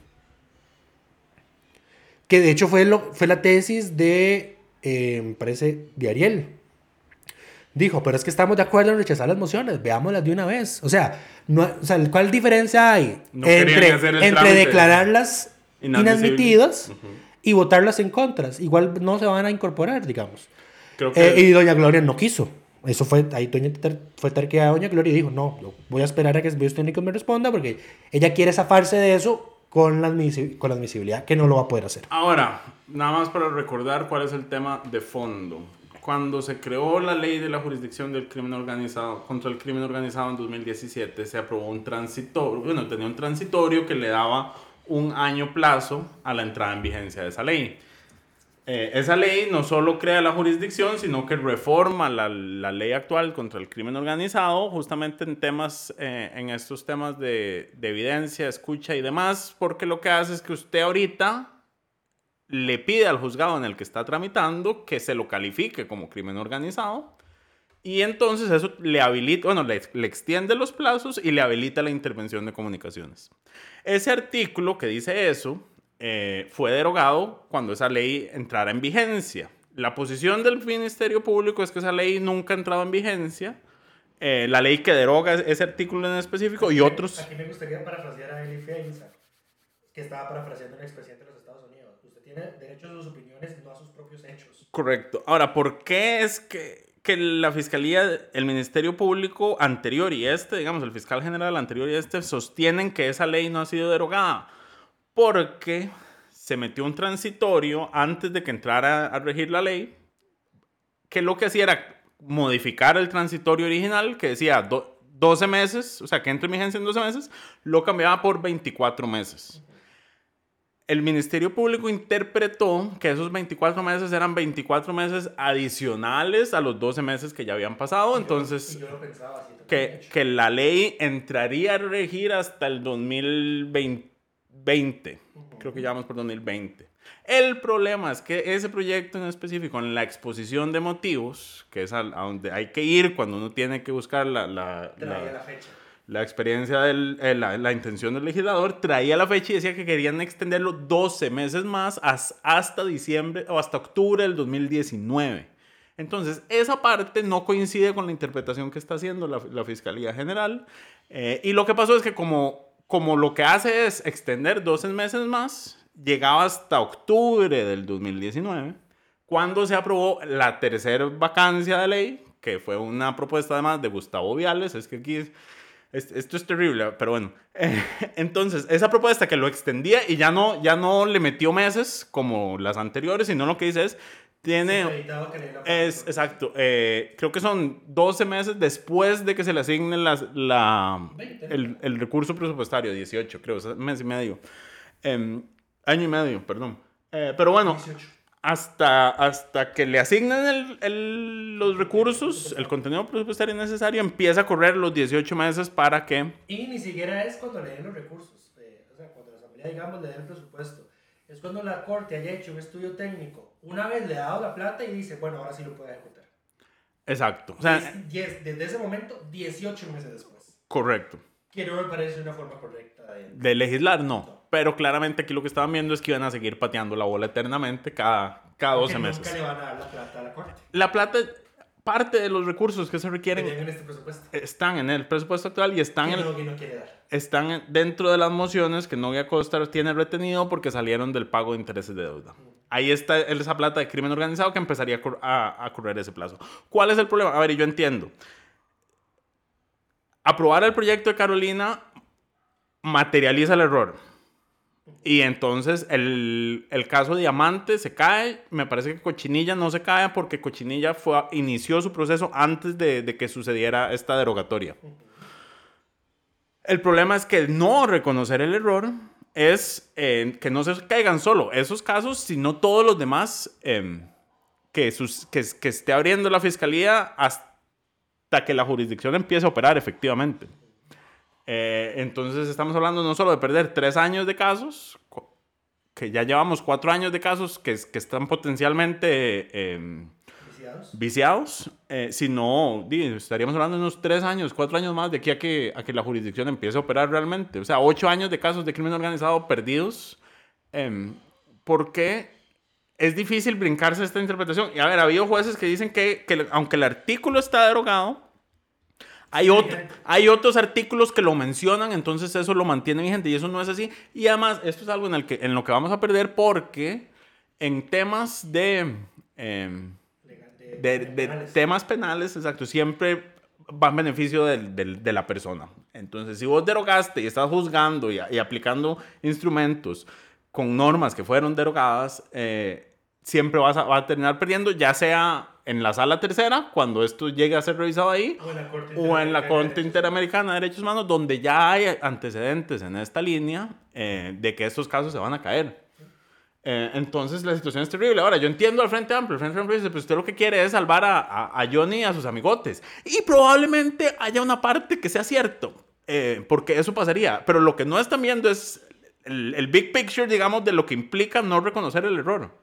Que de hecho fue, lo, fue la tesis de, eh, me parece, de Ariel. Dijo, pero es que estamos de acuerdo en rechazar las mociones, veámoslas de una vez. O sea, no, o sea ¿cuál diferencia hay No entre, entre declararlas inadmitidas y votarlas en contras? Igual no se van a incorporar, digamos. creo que Eh, y doña Gloria no quiso. Eso fue, ahí ter- fue terquedad de doña Gloria y dijo, no, voy a esperar a que Servicios Técnicos me responda porque ella quiere zafarse de eso con la, con la admisibilidad, que no lo va a poder hacer. Ahora, nada más para recordar cuál es el tema de fondo. Cuando se creó la ley de la jurisdicción del crimen organizado contra el crimen organizado en 2017, se aprobó un transitorio, bueno, tenía un transitorio que le daba un año plazo a la entrada en vigencia de esa ley. Eh, esa ley no solo crea la jurisdicción, sino que reforma la, la ley actual contra el crimen organizado, justamente en temas, eh, en estos temas de, de evidencia, escucha y demás, porque lo que hace es que usted ahorita le pide al juzgado en el que está tramitando que se lo califique como crimen organizado y entonces eso le habilita, bueno, le, le extiende los plazos y le habilita la intervención de comunicaciones. Ese artículo que dice eso eh, fue derogado cuando esa ley entrara en vigencia. La posición del Ministerio Público es que esa ley nunca ha entrado en vigencia. Eh, la ley que deroga ese artículo en específico y otros... Aquí me gustaría parafrasear a Eli Feinza, que estaba parafraseando un expresidente de los Estados Unidos. Usted tiene derecho a sus opiniones, no a sus propios hechos. Correcto. Ahora, ¿por qué es que, que la Fiscalía, el Ministerio Público anterior y este, digamos, el fiscal general anterior y este, sostienen que esa ley no ha sido derogada? Porque se metió un transitorio antes de que entrara a regir la ley, que lo que hacía era modificar el transitorio original, que decía do- 12 meses, o sea, que entre en vigencia en 12 meses, lo cambiaba por 24 meses el Ministerio Público interpretó que esos 24 meses eran 24 meses adicionales a los 12 meses que ya habían pasado. Entonces, Yo lo pensaba que, que la ley entraría a regir hasta el 2020. Creo que ya vamos por 2020. El problema es que ese proyecto en específico, en la exposición de motivos, que es a, a donde hay que ir cuando uno tiene que buscar la, la- la- la fecha. la experiencia, del, eh, la, la intención del legislador, traía la fecha y decía que querían extenderlo 12 meses más as- hasta diciembre o hasta octubre del 2019. Entonces, esa parte no coincide con la interpretación que está haciendo la, la Fiscalía General. Eh, y lo que pasó es que como, como lo que hace es extender 12 meses más, llegaba hasta octubre del 2019, cuando se aprobó la tercera vacancia de ley, que fue una propuesta además de Gustavo Viales, es que aquí... es- es- esto es terrible, pero bueno. [laughs] Entonces, esa propuesta que lo extendía y ya no, ya no le metió meses como las anteriores, sino lo que dice es, tiene... Es, exacto. eh, creo que son 12 meses después de que se le asigne las- la, el, el recurso presupuestario, 18, creo, es mes y medio. Em, año y medio, perdón. Eh, pero bueno, hasta, hasta que le asignen el- el- los recursos, el contenido presupuestario necesario, empieza a correr los 18 meses para que... Y ni siquiera es cuando le den los recursos. eh, o sea, cuando la asamblea, digamos, le den el presupuesto. Es cuando la corte haya hecho un estudio técnico. Una vez le ha dado la plata y dice, bueno, ahora sí lo puede ejecutar. Exacto. O sea, Es- diez- desde ese momento, 18 meses después. correcto. Que no me parece una forma correcta de... De legislar, no. Pero claramente aquí lo que estaban viendo es que iban a seguir pateando la bola eternamente cada, cada 12 que meses. Nunca le van a dar la plata a la corte. La plata, parte de los recursos que se requieren en este están en el presupuesto actual y están, en- no, no están dentro de las mociones que Novia Costa tiene retenido porque salieron del pago de intereses de deuda. Ahí está esa plata de crimen organizado que empezaría a, a- a correr ese plazo. ¿Cuál es el problema? A ver, yo entiendo. Aprobar el proyecto de Carolina materializa el error. Y entonces el, el caso Diamante se cae. Me parece que Cochinilla no se cae porque Cochinilla fue, inició su proceso antes de, de que sucediera esta derogatoria. El problema es que no reconocer el error es eh, que no se caigan solo esos casos, sino todos los demás em, que, sus- que, que esté abriendo la fiscalía hasta que la jurisdicción empiece a operar efectivamente. Eh, entonces estamos hablando no solo de perder tres años de casos, que ya llevamos cuatro años de casos que, que están potencialmente em, viciados, eh, sino estaríamos hablando de unos tres años, cuatro años más de aquí a que, a que la jurisdicción empiece a operar realmente. O sea, ocho años de casos de crimen organizado perdidos, em, porque es difícil brincarse esta interpretación. Y a ver, ha habido jueces que dicen que, que aunque el artículo está derogado, hay, otro- hay otros artículos que lo mencionan, entonces eso lo mantiene vigente y eso no es así. Y además, esto es algo en, el que, en lo que vamos a perder porque en temas de, em, de, de temas penales, exacto, siempre va en beneficio del- del- de la persona. Entonces, si vos derogaste y estás juzgando y, y aplicando instrumentos con normas que fueron derogadas, eh, siempre vas a, vas a terminar perdiendo, ya sea en la sala tercera, cuando esto llegue a ser revisado ahí, o en la Corte Interamericana de Derechos Humanos, donde ya hay antecedentes en esta línea eh, de que estos casos se van a caer. Eh, entonces la situación es terrible. Ahora, yo entiendo al Frente Amplio. El Frente Amplio dice, pues usted lo que quiere es salvar a, a, a Johnny y a sus amigotes. Y probablemente haya una parte que sea cierto, eh, porque eso pasaría. Pero lo que no están viendo es el, el big picture, digamos, de lo que implica no reconocer el error.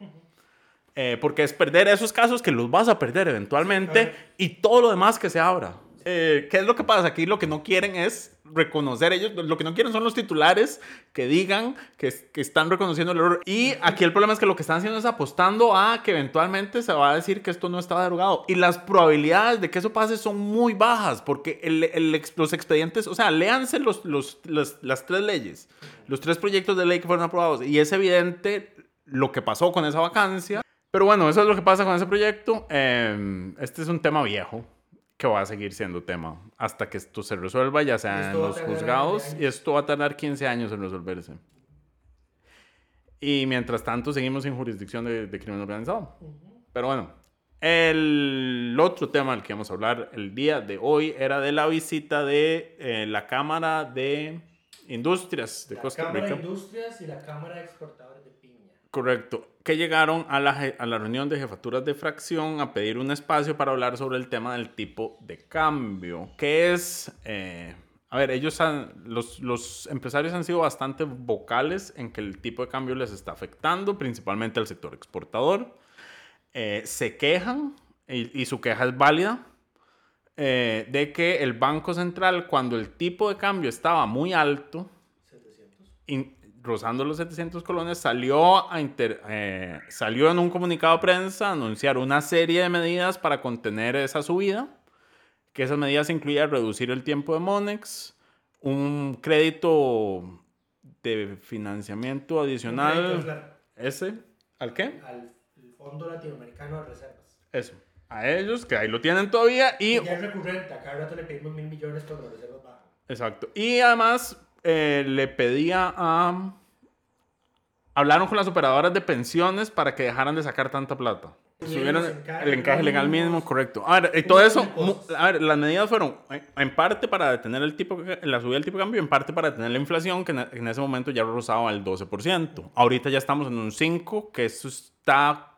Eh, porque es perder esos casos que los vas a perder eventualmente y todo lo demás que se abra. Eh, ¿Qué es lo que pasa? Aquí lo que no quieren es reconocer ellos, lo que no quieren son los titulares que digan que, que están reconociendo el error. Y aquí el problema es que lo que están haciendo es apostando a que eventualmente se va a decir que esto no estaba derogado. Y las probabilidades de que eso pase son muy bajas, porque el, el los expedientes, o sea, léanse los, los, las- las tres leyes, los tres proyectos de ley que fueron aprobados, y es evidente lo que pasó con esa vacancia. Pero bueno, eso es lo que pasa con ese proyecto. Eh, este es un tema viejo que va a seguir siendo tema hasta que esto se resuelva, ya sea en los juzgados, 20 y esto va a tardar 15 años en resolverse. Y mientras tanto seguimos sin jurisdicción de, de crimen organizado. Pero bueno, el otro tema del que vamos a hablar el día de hoy era de la visita de eh, la Cámara de Industrias de La Costa Cámara de Rica. Industrias y la Cámara de Exportadores de Piña. Correcto. Que llegaron a la, a la reunión de jefaturas de fracción a pedir un espacio para hablar sobre el tema del tipo de cambio. Que es. eh, a ver, ellos han. Los, los empresarios han sido bastante vocales en que el tipo de cambio les está afectando, principalmente al sector exportador. Eh, se quejan, y, y su queja es válida, eh, de que el Banco Central, cuando el tipo de cambio estaba muy alto, in- rozando los 700 colones, salió, a inter- eh, salió en un comunicado de prensa a anunciar una serie de medidas para contener esa subida, que esas medidas incluían reducir el tiempo de Monex, un crédito de financiamiento adicional. ¿Ese? ¿Al qué? Al Fondo Latinoamericano de Reservas. Eso. A ellos, que ahí lo tienen todavía, y Y ya es recurrente, a cada rato le pedimos mil millones cuando las reservas bajan. Exacto. Y además eh, le pedía a... Hablaron con las operadoras de pensiones para que dejaran de sacar tanta plata. Subieron el encaje legal mínimo, correcto. A ver, y todo eso, a ver, las medidas fueron en, parte para detener el tipo, la subida del tipo de cambio, en parte para detener la inflación, que en, en ese momento ya rozaba el 12%. Ahorita ya estamos en un 5%, que eso está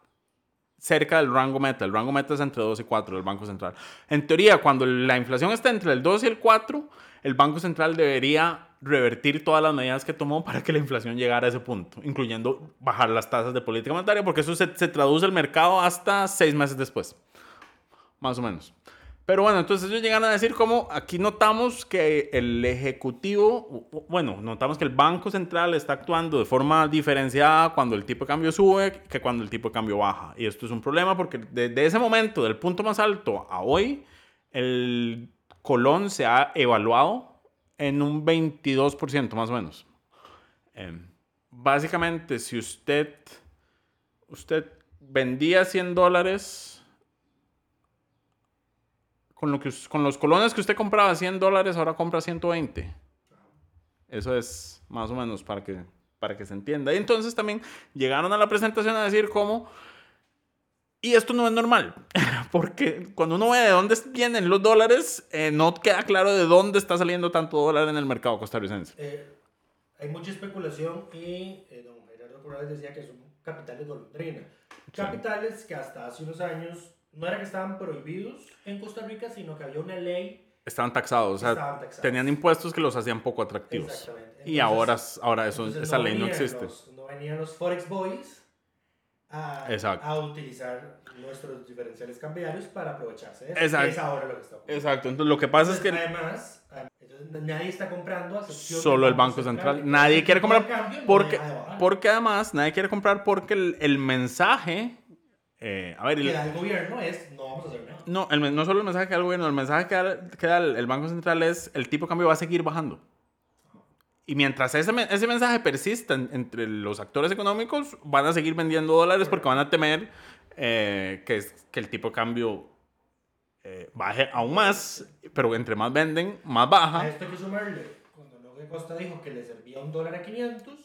cerca del rango meta. El rango meta es entre 2 y 4 del Banco Central. En teoría, cuando la inflación está entre el 2 y el 4, el Banco Central debería revertir todas las medidas que tomó para que la inflación llegara a ese punto, incluyendo bajar las tasas de política monetaria, porque eso se, se traduce al mercado hasta seis meses después, más o menos. pero bueno, entonces ellos llegan a decir como aquí notamos que el Ejecutivo, bueno, notamos que el Banco Central está actuando de forma diferenciada cuando el tipo de cambio sube que cuando el tipo de cambio baja. Y esto es un problema porque desde ese momento, del punto más alto a hoy, el colón se ha evaluado en un 22% más o menos. Em, básicamente, si usted, usted vendía 100 dólares con, lo que, con los colones que usted compraba 100 dólares, ahora compra 120. Eso es más o menos para que, para que se entienda. Y entonces también llegaron a la presentación a decir cómo... Y esto no es normal, [laughs] porque cuando uno ve de dónde vienen los dólares, eh, no queda claro de dónde está saliendo tanto dólar en el mercado costarricense. Eh, hay mucha especulación y eh, don Gerardo Corrales decía que son capitales golondrina. Capitales que hasta hace unos años no era que estaban prohibidos en Costa Rica, sino que había una ley. Estaban taxados, o sea, tenían impuestos que los hacían poco atractivos. Exactamente. y ahora, ahora eso, esa ley no existe. no venían los Forex Boys a, a, utilizar nuestros diferenciales cambiarios para aprovecharse de eso. Exacto. Es ahora lo que está ocurriendo. Exacto. Entonces, lo que pasa es que. Además, nadie está comprando solo el Banco Central. Nadie quiere comprar. porque, porque además, nadie quiere comprar porque el, el mensaje eh, a ver, que da el gobierno es no vamos a hacer nada. No, el, no solo el mensaje que da el gobierno, el mensaje que da, que da el, Banco Central es el tipo de cambio va a seguir bajando. Y mientras ese, ese mensaje persista entre los actores económicos, van a seguir vendiendo dólares porque van a temer eh, que, que el tipo de cambio eh, baje aún más, pero entre más venden, más baja. A esto hay que sumarle, cuando Nogue Costa dijo que le servía un dólar a 500,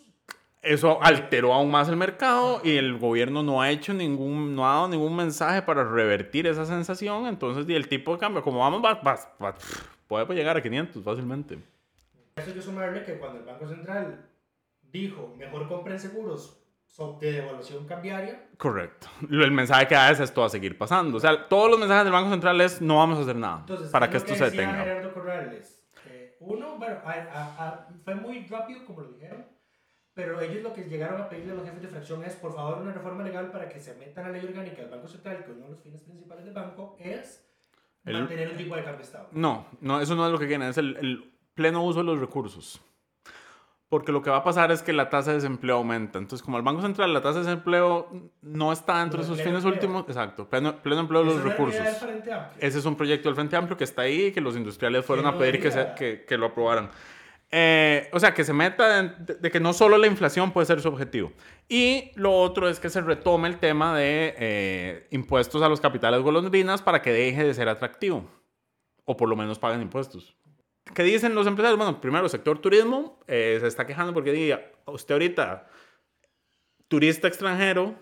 eso alteró aún más el mercado y el gobierno no ha hecho ningún, no ha dado ningún mensaje para revertir esa sensación. Entonces, y el tipo de cambio, como vamos, va, va, puede llegar a 500 fácilmente. Eso hay que sumarle que cuando el Banco Central dijo, mejor compren seguros de devaluación cambiaria. Correcto. El mensaje que da es esto va a seguir pasando. O sea, todos los mensajes del Banco Central es no vamos a hacer nada para que esto se detenga. Gerardo Corrales. Eh, uno, bueno, fue muy rápido como lo dijeron pero ellos lo que llegaron a pedirle a los jefes de fracción es, por favor, una reforma legal para que se meta la ley orgánica del Banco Central, que uno de los fines principales del banco es mantener un tipo de cambio estable. No, no, eso no es lo que quieren, es el, el, pleno uso de los recursos. Porque lo que va a pasar es que la tasa de desempleo aumenta. Entonces, como el Banco Central, la tasa de desempleo no está dentro de sus fines últimos. Exacto, pleno, pleno empleo de los recursos. Ese es un proyecto del Frente Amplio que está ahí y que los industriales fueron a pedir que, se, que, que lo aprobaran. Eh, o sea, que se meta de, que no solo la inflación puede ser su objetivo. Y lo otro es que se retome el tema de eh, impuestos a los capitales golondrinas para que deje de ser atractivo. O por lo menos paguen impuestos. ¿Qué dicen los empresarios? Bueno, primero, el sector turismo eh, se está quejando porque diga, usted ahorita, turista extranjero,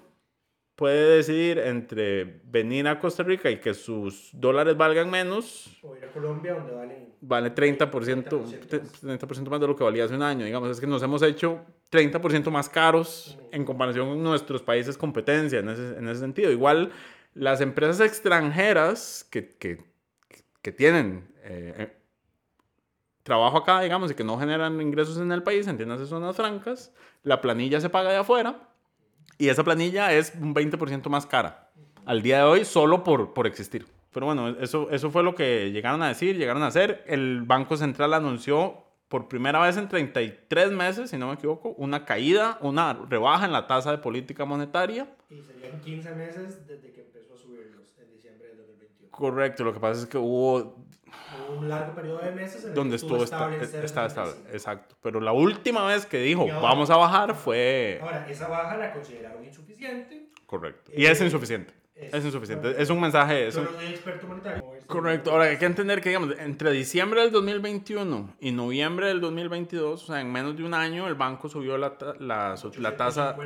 puede decidir entre venir a Costa Rica y que sus dólares valgan menos. O ir a Colombia donde valen... Vale 30%, 30%, más de lo que valía hace un año. Digamos, es que nos hemos hecho 30% más caros en comparación con nuestros países competencia en ese, en ese sentido. Igual las empresas extranjeras que, que, que tienen eh, trabajo acá, digamos, y que no generan ingresos en el país, entiendas, zonas francas, la planilla se paga de afuera y esa planilla es un 20% más cara al día de hoy solo por, por existir. Pero bueno, eso, eso fue lo que llegaron a decir, llegaron a hacer. El Banco Central anunció por primera vez en 33 meses, si no me equivoco, una caída, una rebaja en la tasa de política monetaria. Y serían 15 meses desde que empezó a subirlos en diciembre del 2021. Correcto, lo que pasa es que hubo un largo periodo de meses en donde estuvo estable, estable, estable, exacto. Pero la última vez que dijo vamos a bajar fue. Ahora, esa baja la consideraron insuficiente. Correcto. Y es insuficiente. Es, insuficiente. Es un mensaje. Es un... experto monetario. Correcto. Ahora, hay que entender que, digamos, entre diciembre del 2021 y noviembre del 2022, o sea, en menos de un año, el banco subió la, la, la tasa,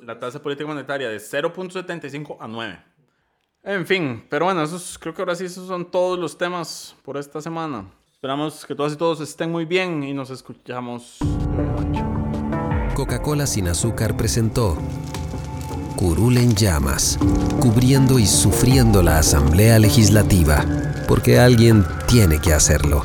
la tasa política monetaria de 0.75 a 9. En fin, pero bueno, esos, creo que ahora sí esos son todos los temas por esta semana. Esperamos que todas y todos estén muy bien y nos escuchamos. Coca-Cola sin azúcar presentó Curul en llamas, cubriendo y sufriendo la Asamblea Legislativa, porque alguien tiene que hacerlo.